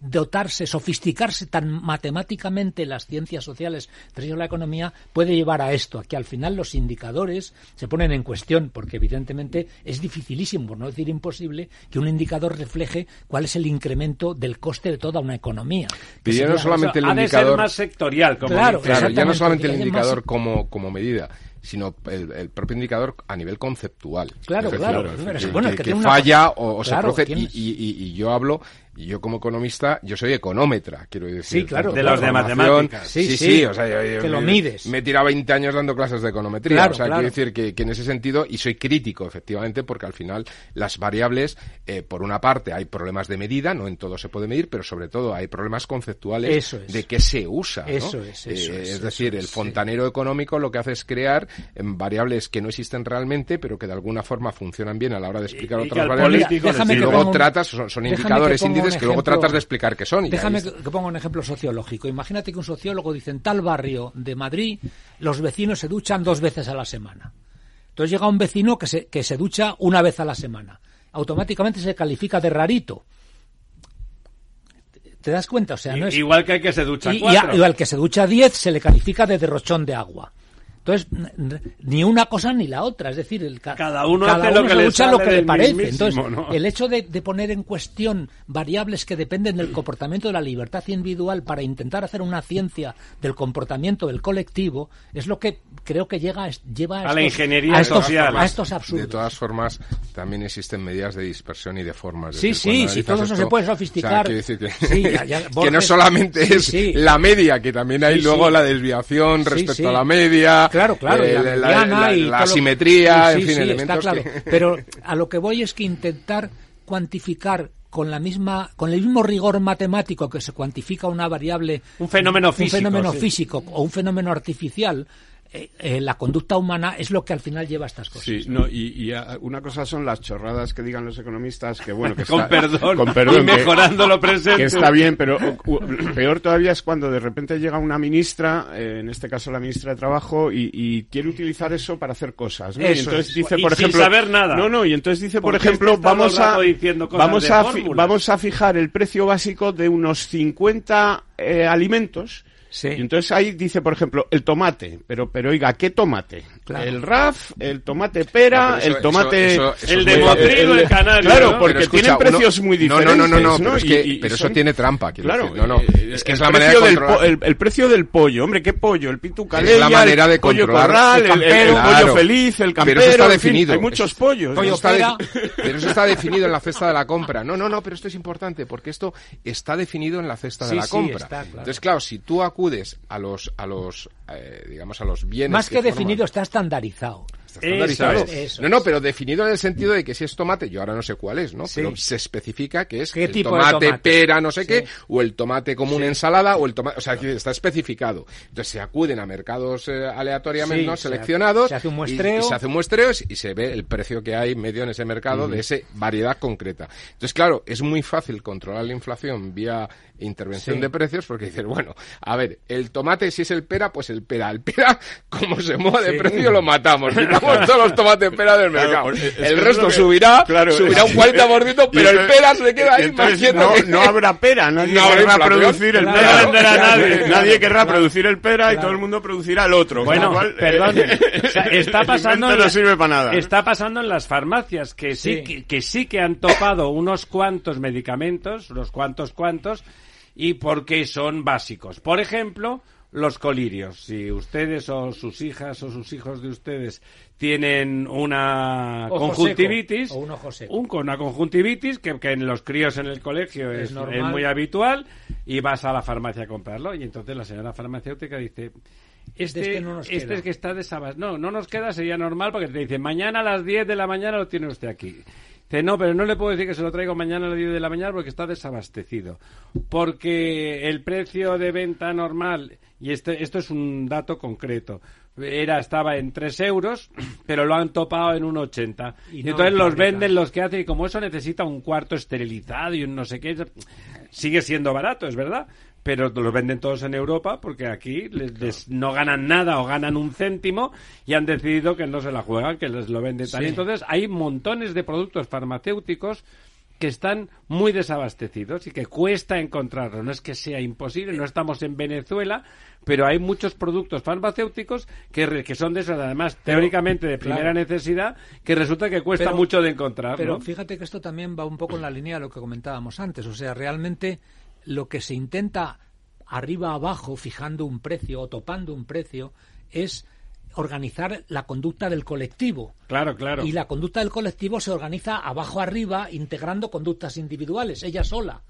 dotarse sofisticarse tan matemáticamente las ciencias sociales ellos la economía puede llevar a esto a que al final los indicadores se ponen en cuestión porque evidentemente es dificilísimo por no decir imposible que un indicador refleje cuál es el incremento del coste de toda una economía Y ya no solamente el ha de ser indicador. más sectorial, como Claro. Claro, ya no solamente el indicador más- como, como medida, sino el, el propio indicador a nivel conceptual. Claro, decir, claro, que- bueno, es que que tiene una falla cosa- o, o se Claro. Y, tienes- y- y- y yo hablo, y yo como economista, yo soy económetra, quiero decir. Sí, claro, De los de matemáticas. Sí, Sí, sí, sí, o sea, yo- yo que lo me- mides. Me he tirado 20 años dando clases de econometría, Claro, o sea, claro. quiero decir que, que en ese sentido, y soy crítico, efectivamente, porque al final las variables, eh, por una parte, hay problemas de medida, no en todo se puede medir, pero sobre todo hay problemas conceptuales Eso es. de qué se usa. ¿no? Eso es, eso Eh, es, eso decir, el es, sí. fontanero económico lo que hace es crear em, variables que no existen realmente, pero que de alguna forma funcionan bien a la hora de explicar Y- y que otras variables. político y luego tratas, son, son indicadores, que luego tratas de explicar qué son. y Déjame que, que ponga un ejemplo sociológico. Imagínate que un sociólogo dice en tal barrio de Madrid los vecinos se duchan dos veces a la semana. Entonces llega un vecino que se, que se ducha una vez a la semana. Automáticamente se califica de rarito. ¿Te das cuenta? O sea, no es... Igual que hay que se ducha y, y cuatro. a- y al que se ducha 10 se le califica de derrochón de agua. Entonces, ni una cosa ni la otra. Es decir, el ca- Cada uno hace lo que se le ducha sale lo que le parece. mismísimo, Entonces, ¿no? el hecho de, de poner en cuestión variables que dependen del comportamiento de la libertad individual para intentar hacer una ciencia del comportamiento del colectivo es lo que creo que llega a es- lleva a, A la estos- ingeniería a estos, social. a estos De absurdos. todas formas, también existen medidas de dispersión y de formas. Sí, decir, sí, analizas todo eso esto, se puede o sea, sofisticar. que, Sí, ya- ya, que no solamente sí, es sí. la media, que también hay Sí, luego sí. la desviación Sí, respecto sí. a la media, Claro, claro, y la eh, la, y la todo lo- asimetría, Sí, en sí, fin, sí, elementos está claro. que... Pero a lo que voy es que intentar cuantificar con la misma con el mismo rigor matemático que se cuantifica una variable Un fenómeno físico, un fenómeno sí. físico o un fenómeno artificial eh, eh, la conducta humana es lo que al final lleva a estas cosas Sí, no, y, y, ah, una cosa son las chorradas que digan los economistas, que bueno, que Con está- perdón, con perdón, y mejorando lo presente. Que está bien, pero u- u- peor todavía es cuando de repente llega una ministra, eh, en este caso la ministra de Trabajo, y, y quiere utilizar eso para hacer cosas. ¿no? y entonces es. dice, Y por sin ejemplo, saber nada. No, no, y entonces dice, por ejemplo, vamos a rato diciendo cosas vamos de a fi- vamos a fijar el precio básico de unos 50 eh, alimentos. Sí. Y entonces ahí dice, por ejemplo, el tomate. Pero, pero oiga, ¿qué tomate? Claro. El RAF, el tomate pera, No, pero eso- el tomate... eso- eso- eso El de muy- Motril o el canario, Claro, ¿no? porque Pero escucha, tienen uno- precios muy No, diferentes. no, no, no, pero, es Y- que, y pero eso son- tiene trampa, quiero Claro, decir. No, no, es que el es la precio manera de controlar. el, el precio del pollo, hombre, ¿qué pollo? El pitucalella, Es la manera de el pollo corral, el el, el- pollo feliz, el Pero campero, eso está en fin, definido. hay muchos pollos. Pero Pollo está, pero eso está definido en la cesta de la compra. No, no, no, pero esto es importante porque esto está definido en la cesta de la sí, compra. está, claro. Entonces, claro, si tú acudes a los, a los, eh, digamos, a los bienes más que, forman- definido está estandarizado Está estandarizado. Eso es, eso no, no, pero definido en el sentido de que si es tomate, yo ahora no sé cuál es, ¿no? Sí. Pero se especifica que es ¿Qué el tipo de tomate, pera, no sé Sí. qué, o el tomate como una ensalada, o el tomate, o sea, que está especificado. Entonces se acuden a mercados eh, aleatoriamente ¿no? se- seleccionados. se hace un y- muestreo. Y, se hace un muestreo y se ve el precio que hay medio en ese mercado de esa variedad concreta. Entonces, claro, es muy fácil controlar la inflación vía intervención Sí. de precios porque dices, bueno, a ver, el tomate si es el pera, pues el pera. El pera, como se mueva de precio, lo matamos. Quitamos todos los tomates pera del mercado. por- es- es el resto que- subirá, claro, subirá un es- 40%, y pero el pera se queda ahí entonces más no, habrá pera, nadie No habrá querrá producir el pera. no venderá nadie. Nadie querrá producir el pera y todo el mundo producirá el otro. Bueno, cual, perdón, eh, o sea, está pasando invento en no la- sirve para nada. Está pasando en las farmacias que sí, Sí. Que, que sí que han topado unos cuantos medicamentos, unos cuantos cuantos, y porque son básicos. Por ejemplo, los colirios. Si ustedes o sus hijas o sus hijos de ustedes tienen una Ojo conjuntivitis, seco, o un ojo seco. un- una conjuntivitis que, que en los críos en el colegio Es es, normal. es muy habitual y vas a la farmacia a comprarlo y entonces la señora farmacéutica dice este, Es que no nos este es que está desabastecido. No, no nos queda, sería normal porque te dice mañana a las 10 de la mañana lo tiene usted aquí. Dice, no, pero no le puedo decir que se lo traigo mañana a las 10 de la mañana porque está desabastecido. Porque el precio de venta normal, y este, esto es un dato concreto, era estaba en 3 euros, pero lo han topado en un 80. Y Y, no entonces los venden los que hacen, y como eso necesita un cuarto esterilizado y un no sé qué, sigue siendo barato, es verdad. Pero los venden todos en Europa porque aquí les, les- no ganan nada o ganan un céntimo y han decidido que no se la juegan, que les lo venden tal. Sí. Entonces hay montones de productos farmacéuticos que están muy desabastecidos y que cuesta encontrarlo. No es que sea imposible, no estamos en Venezuela, pero hay muchos productos farmacéuticos que, re- que son de esos, además, teóricamente de primera claro. necesidad, que resulta que cuesta Pero- mucho de encontrar. Pero ¿no? fíjate que esto también va un poco en la línea de lo que comentábamos antes. O sea, realmente lo que se intenta arriba abajo, fijando un precio o topando un precio, es organizar la conducta del colectivo. Claro, claro. Y la conducta del colectivo se organiza abajo arriba, integrando conductas individuales, ella sola.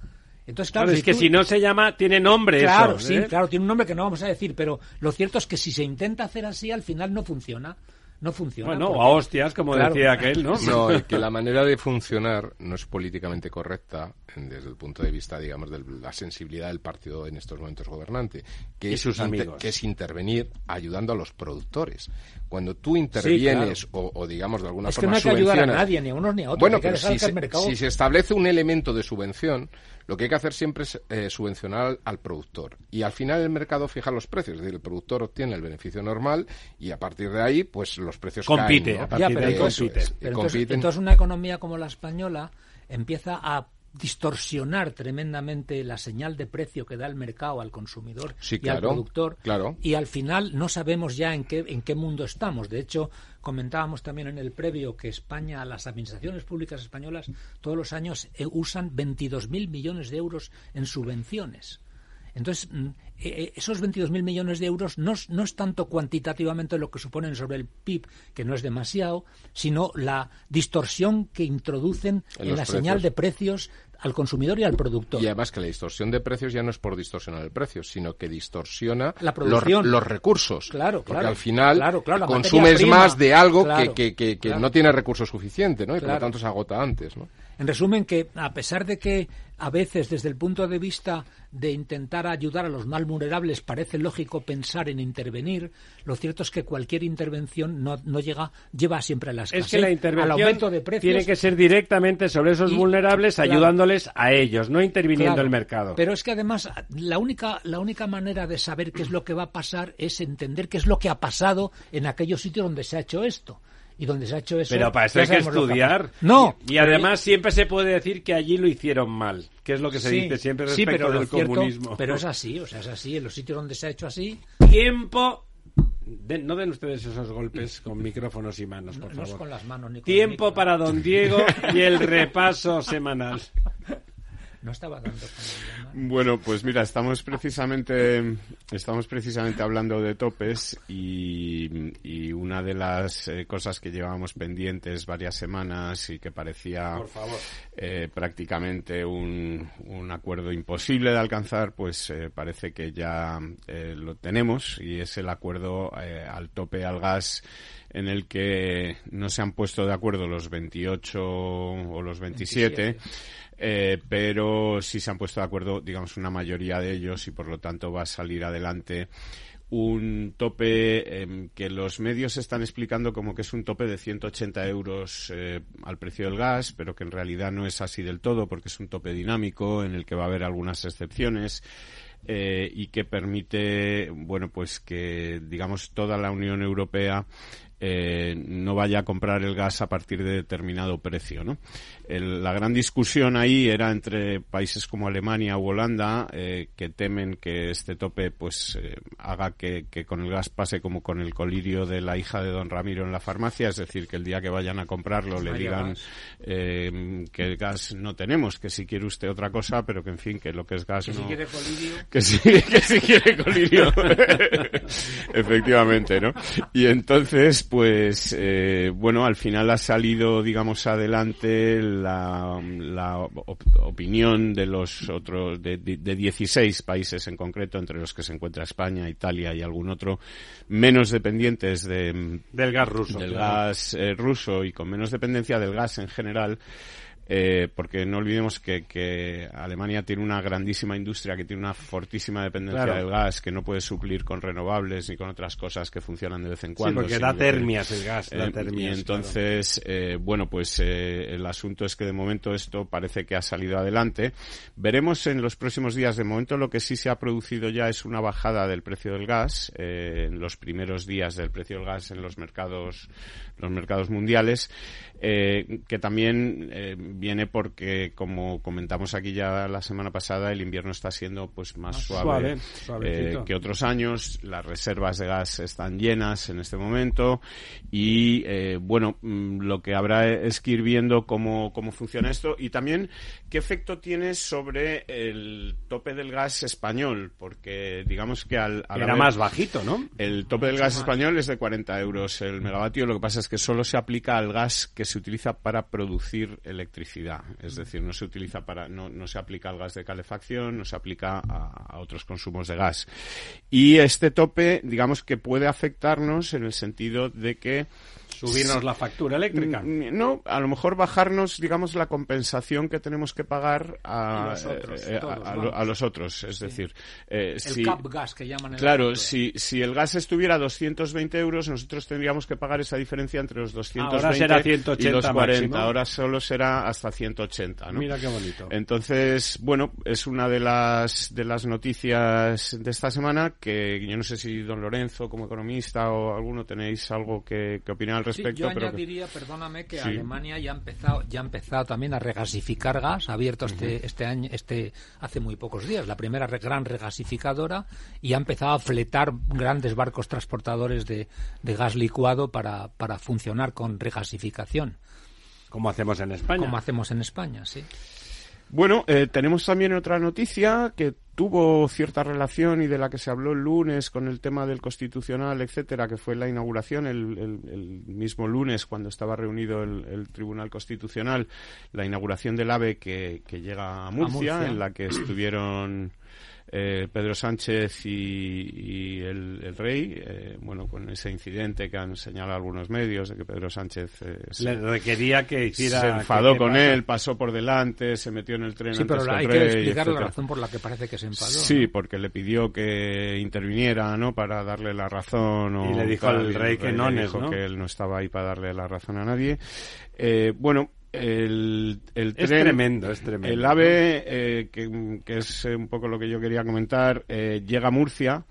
Entonces, claro, Claro, es que tú- si no se llama, tiene nombre Claro, eso. sí, ¿eh? claro, tiene un nombre que no vamos a decir, pero lo cierto es que si se intenta hacer así, al final no funciona. No funciona. Bueno, porque- o a hostias, como Claro. decía aquel, ¿no? No, y que la manera de funcionar no es políticamente correcta en- desde el punto de vista, digamos, de la sensibilidad del partido en estos momentos gobernante, que, Y es, sus inter- amigos. que es intervenir ayudando a los productores. Cuando tú intervienes o, o, digamos, de alguna Es que forma no hay que ayudar a nadie, ni a unos ni a otros. Bueno, pero si se, mercado- si se establece un elemento de subvención, lo que hay que hacer siempre es eh, subvencionar al, al productor. Y al final el mercado fija los precios, es decir, el productor obtiene el beneficio normal y a partir de ahí, pues los precios Compite, caen. ¿no? a partir Ya, pero compite. Es, pero entonces- compiten. entonces una economía como la española empieza a distorsionar tremendamente la señal de precio que da el mercado al consumidor Sí, y claro, al productor claro. y al final no sabemos ya en qué en qué mundo estamos de hecho comentábamos también en el previo que España las administraciones públicas españolas todos los años eh, usan 22.000 millones de euros en subvenciones. Entonces, mm, eh, eh, esos 22.000 millones de euros no, es- no es tanto cuantitativamente lo que suponen sobre el PIB, que no es demasiado, sino la distorsión que introducen En la señal de precios al consumidor y al productor. Y además que la distorsión de precios ya no es por distorsionar el precio, sino que distorsiona La los, producción. los recursos. Claro, Porque claro. al final Claro, claro, la consumes prima. más de algo Claro, que, que- que- que claro. no tiene recursos suficientes, ¿no? Y por lo tanto se agota antes, ¿no? En resumen, que a pesar de que a veces desde el punto de vista de intentar ayudar a los más vulnerables parece lógico pensar en intervenir, lo cierto es que cualquier intervención no, no llega lleva siempre a la Es escasez, que la al intervención aumento de precios. tiene que ser directamente sobre esos Y- vulnerables, claro. A ellos, no interviniendo Claro, el mercado. Pero es que además la única, la única manera de saber qué es lo que va a pasar es entender qué es lo que ha pasado en aquellos sitios donde se ha hecho esto. Y donde se ha hecho eso. Pero para eso hay que estudiar. No. Y, además siempre se puede decir que allí lo hicieron mal, que es lo que se Sí, dice siempre sí, respecto pero del cierto- comunismo. Pero es así, o sea, es así. En los sitios donde se ha hecho así, Tiempo. No den ustedes esos golpes con micrófonos y manos, por no es favor. con las manos ni con el Tiempo para don Diego y el repaso semanal. No estaba dando con el llamar. Bueno, pues mira, estamos precisamente, estamos precisamente hablando de topes y, y una de las eh, cosas que llevábamos pendientes varias semanas y que parecía Por favor. eh, prácticamente un, un acuerdo imposible de alcanzar, pues eh, parece que ya eh, lo tenemos y es el acuerdo eh, al tope al gas en el que no se han puesto de acuerdo los 28 o los 27. Eh, pero sí se han puesto de acuerdo, digamos, una mayoría de ellos y por lo tanto va a salir adelante un tope em, que los medios están explicando como que es un tope de 180 euros eh, al precio del gas, pero que en realidad no es así del todo porque es un tope dinámico en el que va a haber algunas excepciones. eh, y que permite, bueno, pues que, digamos, toda la Unión Europea eh, no vaya a comprar el gas a partir de determinado precio, ¿no? El- la gran discusión ahí era entre países como Alemania o Holanda eh, que temen que este tope pues eh, haga que, que con el gas pase como con el colirio de la hija de don Ramiro en la farmacia, es decir, que el día que vayan a comprarlo le digan que el gas no tenemos, que si quiere usted otra cosa, pero que en fin, que lo que es gas Que si no... quiere colirio. Que sí, que sí quiere colirio. Efectivamente, ¿no? Y entonces, pues, eh, bueno, al final ha salido, digamos, adelante la, la op- opinión de los otros, de, de, de 16 países en concreto, entre los que se encuentra España, Italia y algún otro, menos dependientes de, Del gas ruso. del claro. gas eh, ruso y con menos dependencia del gas en general, eh, porque no olvidemos que, que, Alemania tiene una grandísima industria que tiene una fortísima dependencia del gas que no puede suplir con renovables ni con otras cosas que funcionan de vez en cuando. Sí, porque da termias el gas. Da termias, y entonces, bueno, pues el asunto es que de momento esto parece que ha salido adelante. Veremos en los próximos días. De momento lo que sí se ha producido ya es una bajada del precio del gas en los primeros días del precio del gas en los mercados los mercados mundiales eh, que también eh, viene porque, como comentamos aquí ya la semana pasada, el invierno está siendo pues más, suave, eh, que otros años. Las reservas de gas están llenas en este momento y, bueno, mm, lo que habrá es que ir viendo cómo, cómo funciona esto y también qué efecto tiene sobre el tope del gas español, porque digamos que al... Era más bajito, ¿no? El tope del gas español es de 40 euros el megavatio, lo que pasa es que solo se aplica al gas que se utiliza para producir electricidad. Es decir, no se utiliza para, no, no se aplica al gas de calefacción, no se aplica a, a, otros consumos de gas. Y este tope, digamos que puede afectarnos en el sentido de que subirnos la factura eléctrica. No, a lo mejor bajarnos, digamos, la compensación que tenemos que pagar a, los otros, eh, a, los otros. Es decir, eh, el si, cap gas que llaman. El claro, si, si el gas estuviera a 220 euros, nosotros tendríamos que pagar esa diferencia entre los 220 Ahora será 180 y los 40. Ahora solo será hasta 180. ¿no? Mira qué bonito. Entonces, bueno, es una de las, de las noticias de esta semana que yo no sé si don Lorenzo, como economista o alguno, tenéis algo que, que opinar al respecto. Sí, yo añadiría, perdóname, que Alemania ya ha empezado, ya ha empezado también a regasificar gas, ha abierto este, este año, este hace muy pocos días, la primera gran regasificadora y ha empezado a fletar grandes barcos transportadores de, de gas licuado para, para funcionar con regasificación. Como hacemos en España. Como hacemos en España, sí. Bueno, eh, tenemos también otra noticia que tuvo cierta relación y de la que se habló el lunes con el tema del constitucional, etcétera, que fue la inauguración el, mismo lunes cuando estaba reunido el, Tribunal Constitucional, la inauguración del AVE que, llega a Murcia, en la que estuvieron eh, Pedro Sánchez y, el, rey, eh, bueno, con ese incidente que han señalado algunos medios de que Pedro Sánchez eh, le requería que hiciera. Se enfadó con él, pasó por delante, se metió en el tren sí, pero hay que explicar la razón por la que parece que se enfadó. Sí, porque le pidió que interviniera, ¿no? Para darle la razón. y le dijo al rey que no, dijo que él no estaba ahí para darle la razón a nadie. bueno, el, el es tremendo, es tremendo. El AVE, eh, que, que, es un poco lo que yo quería comentar, eh, llega a Murcia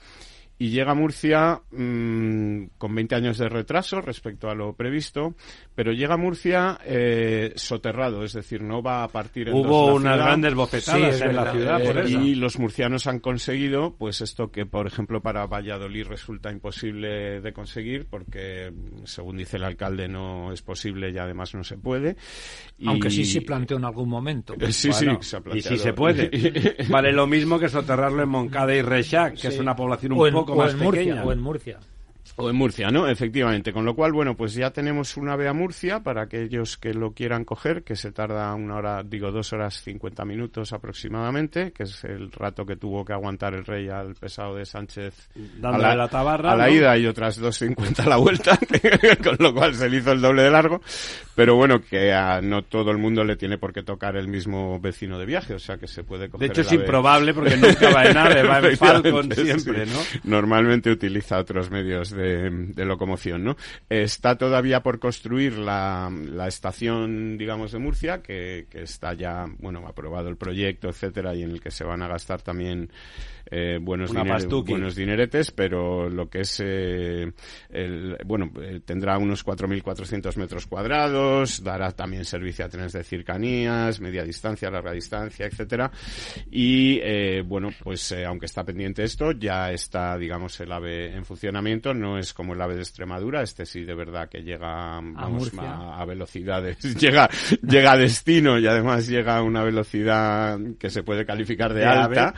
y llega a Murcia mmm, con 20 años de retraso respecto a lo previsto, pero llega a Murcia eh, soterrado, es decir, no va a partir en Hubo unas grandes bofetadas en la ciudad, por eso. Y los murcianos han conseguido, pues esto que, por ejemplo, para Valladolid resulta imposible de conseguir, porque, según dice el alcalde, no es posible y además no se puede. Aunque sí se planteó en algún momento. Sí, sí, se ha Y sí se puede. vale lo mismo que soterrarlo en Moncada y Rechac, que es una población un poco más en pequeña. Murcia, o en Murcia. O en Murcia, ¿no? Efectivamente. Con lo cual, bueno, pues ya tenemos una ave a Murcia para aquellos que lo quieran coger, que se tarda una hora, digo, dos horas cincuenta minutos aproximadamente, que es el rato que tuvo que aguantar el rey al pesado de Sánchez Dándole a la, tabarra, a la ida y otras dos cincuenta a la vuelta, con lo cual se le hizo el doble de largo. Pero bueno, que a no todo el mundo le tiene por qué tocar el mismo vecino de viaje, o sea que se puede coger De hecho, es improbable porque nunca va en ave, va en Falcon siempre, ¿no? Normalmente utiliza otros medios de de, locomoción, ¿no? Está todavía por construir la, la estación, digamos, de Murcia, que, que, está ya, bueno, aprobado el proyecto, etcétera, y en el que se van a gastar también eh, buenos, buenos dineretes, pero lo que es, eh, el, bueno, eh, tendrá unos 4.400 metros cuadrados, dará también servicio a trenes de cercanías, media distancia, larga distancia, etcétera, y bueno, pues aunque está pendiente esto, ya está, digamos, el AVE en funcionamiento, no es como el AVE de Extremadura, este sí de verdad que llega, vamos, a, a, velocidades, llega, llega a destino y además llega a una velocidad que se puede calificar de, alta,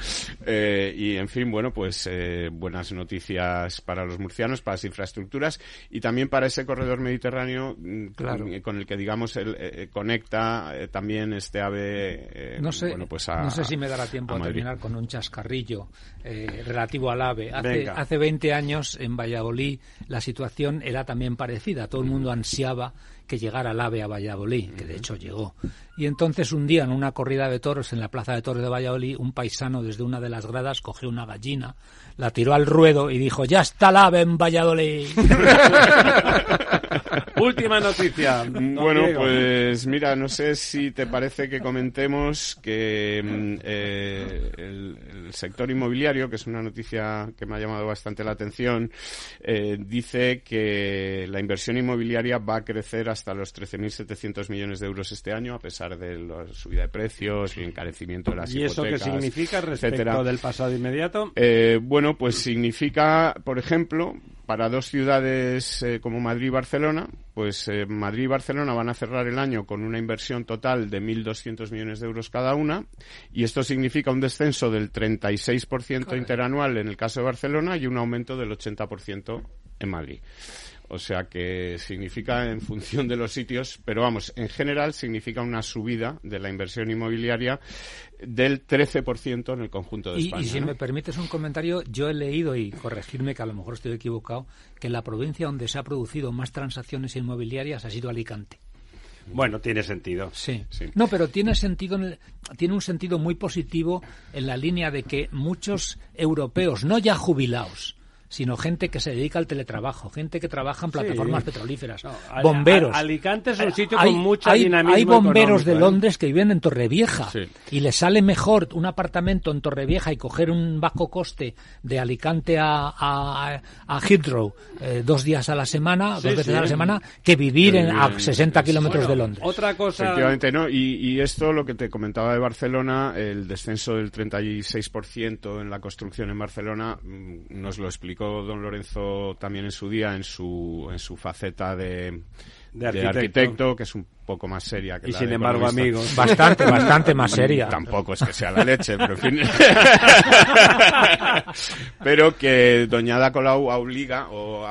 eh, y en fin, bueno, pues eh, buenas noticias para los murcianos, para las infraestructuras y también para ese corredor mediterráneo mm, claro. con, el que digamos el, eh, conecta eh, también este ave no sé bueno, pues no sé si me dará tiempo a, terminar con un chascarrillo relativo al ave. Hace, hace 20 años en Valladolid la situación era también parecida. Todo el mundo ansiaba que llegara el ave a Valladolid, que de hecho llegó. Y entonces un día en una corrida de toros en la plaza de toros de Valladolid, un paisano desde una de las gradas cogió una gallina, la tiró al ruedo y dijo, ya está el ave en Valladolid. Última noticia. bueno, pues mira, no sé si te parece que comentemos que mm, eh, el, sector inmobiliario, que es una noticia que me ha llamado bastante la atención, eh, dice que la inversión inmobiliaria va a crecer hasta los 13.700 millones de euros este año, a pesar de la subida de precios y encarecimiento de las ¿Y eso qué significa respecto del pasado inmediato? Eh, bueno, pues significa, por ejemplo, para dos ciudades eh, como Madrid y Barcelona, pues eh, Madrid y Barcelona van a cerrar el año con una inversión total de 1.200 millones de euros cada una, y esto significa un descenso del 36% interanual en el caso de Barcelona y un aumento del 80% en Madrid. O sea que significa en función de los sitios, pero vamos, en general significa una subida de la inversión inmobiliaria del 13% en el conjunto de España. Y si me permites un comentario, yo he leído, y corregirme que a lo mejor estoy equivocado, que la provincia donde se ha producido más transacciones inmobiliarias ha sido Alicante. Bueno, tiene sentido. Sí. No, pero tiene sentido, tiene un sentido muy positivo en la línea de que muchos europeos, no ya jubilados, sino gente que se dedica al teletrabajo, gente que trabaja en plataformas petrolíferas, bomberos. Alicante es un sitio con mucha hay, dinamismo Hay bomberos de ¿eh? Londres que viven en Torrevieja y les sale mejor un apartamento en Torrevieja y coger un bajo coste de Alicante a, a, a Heathrow eh, dos días a la semana, dos veces a la semana, que vivir en, a 60 kilómetros de Londres. Otra cosa. Efectivamente, ¿no? Y, y esto, lo que te comentaba de Barcelona, el descenso del 36% en la construcción en Barcelona, mm, nos lo explicó don Lorenzo también en su día en su, en su faceta de, de arquitecto. que es un poco más seria que y la sin de embargo amigos. Bastante bastante más seria. Tampoco es que sea la leche pero en fin. Pero que doña Ada Colau obliga o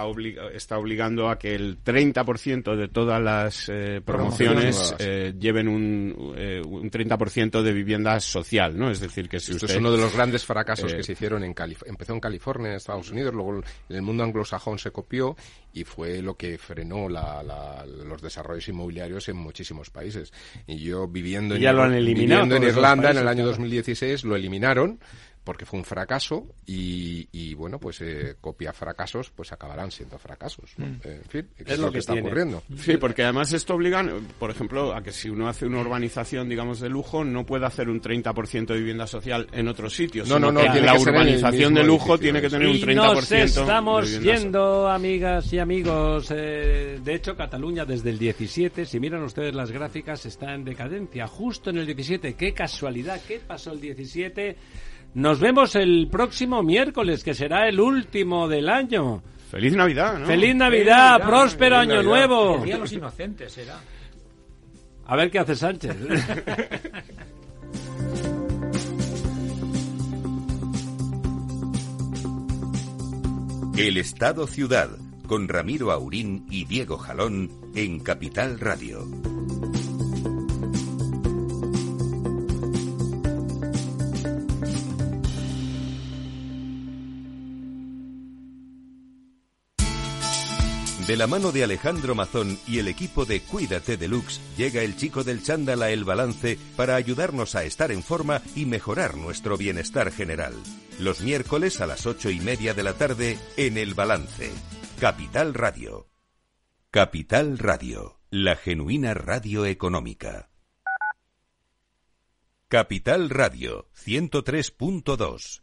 está obligando a que el 30% de todas las eh, promociones eh, lleven un, eh, un 30% de vivienda social no es decir que si Esto usted es uno de los grandes fracasos que se hicieron en California empezó en California en Estados Unidos luego en el mundo anglosajón se copió y fue lo que frenó la, la, los desarrollos inmobiliarios en muchísimos países. Y yo viviendo en, ya lo han eliminado viviendo en Irlanda en el año 2016 lo eliminaron porque fue un fracaso y, y bueno, pues eh, copia fracasos, pues acabarán siendo fracasos. ¿no? Mm. En fin, es, lo, que, está tiene. ocurriendo. Sí, porque además esto obliga, por ejemplo, a que si uno hace una urbanización, digamos, de lujo, no puede hacer un 30% de vivienda social en otros sitios. No, no, no, que la que urbanización de lujo edificio, tiene que tener un Y 30% nos de estamos vivienda yendo, amigas y amigos. Eh, de hecho, Cataluña desde el 17, si miran ustedes las gráficas, está en decadencia. Justo en el 17. Qué casualidad. ¿Qué pasó el 17? Nos vemos el próximo miércoles, que será el último del año. Feliz Navidad, ¿no? ¡Feliz Navidad! Navidad, ¡Próspero feliz Año Navidad. Nuevo! El día de los inocentes será A ver qué hace Sánchez. El Estado Ciudad, con Ramiro Aurín y Diego Jalón en Capital Radio. De la mano de Alejandro Mazón y el equipo de Cuídate Deluxe, llega el chico del chándal a El Balance para ayudarnos a estar en forma y mejorar nuestro bienestar general. Los miércoles a las ocho y media de la tarde en El Balance. Capital Radio. Capital Radio, la genuina radio económica. Capital Radio, 103.2.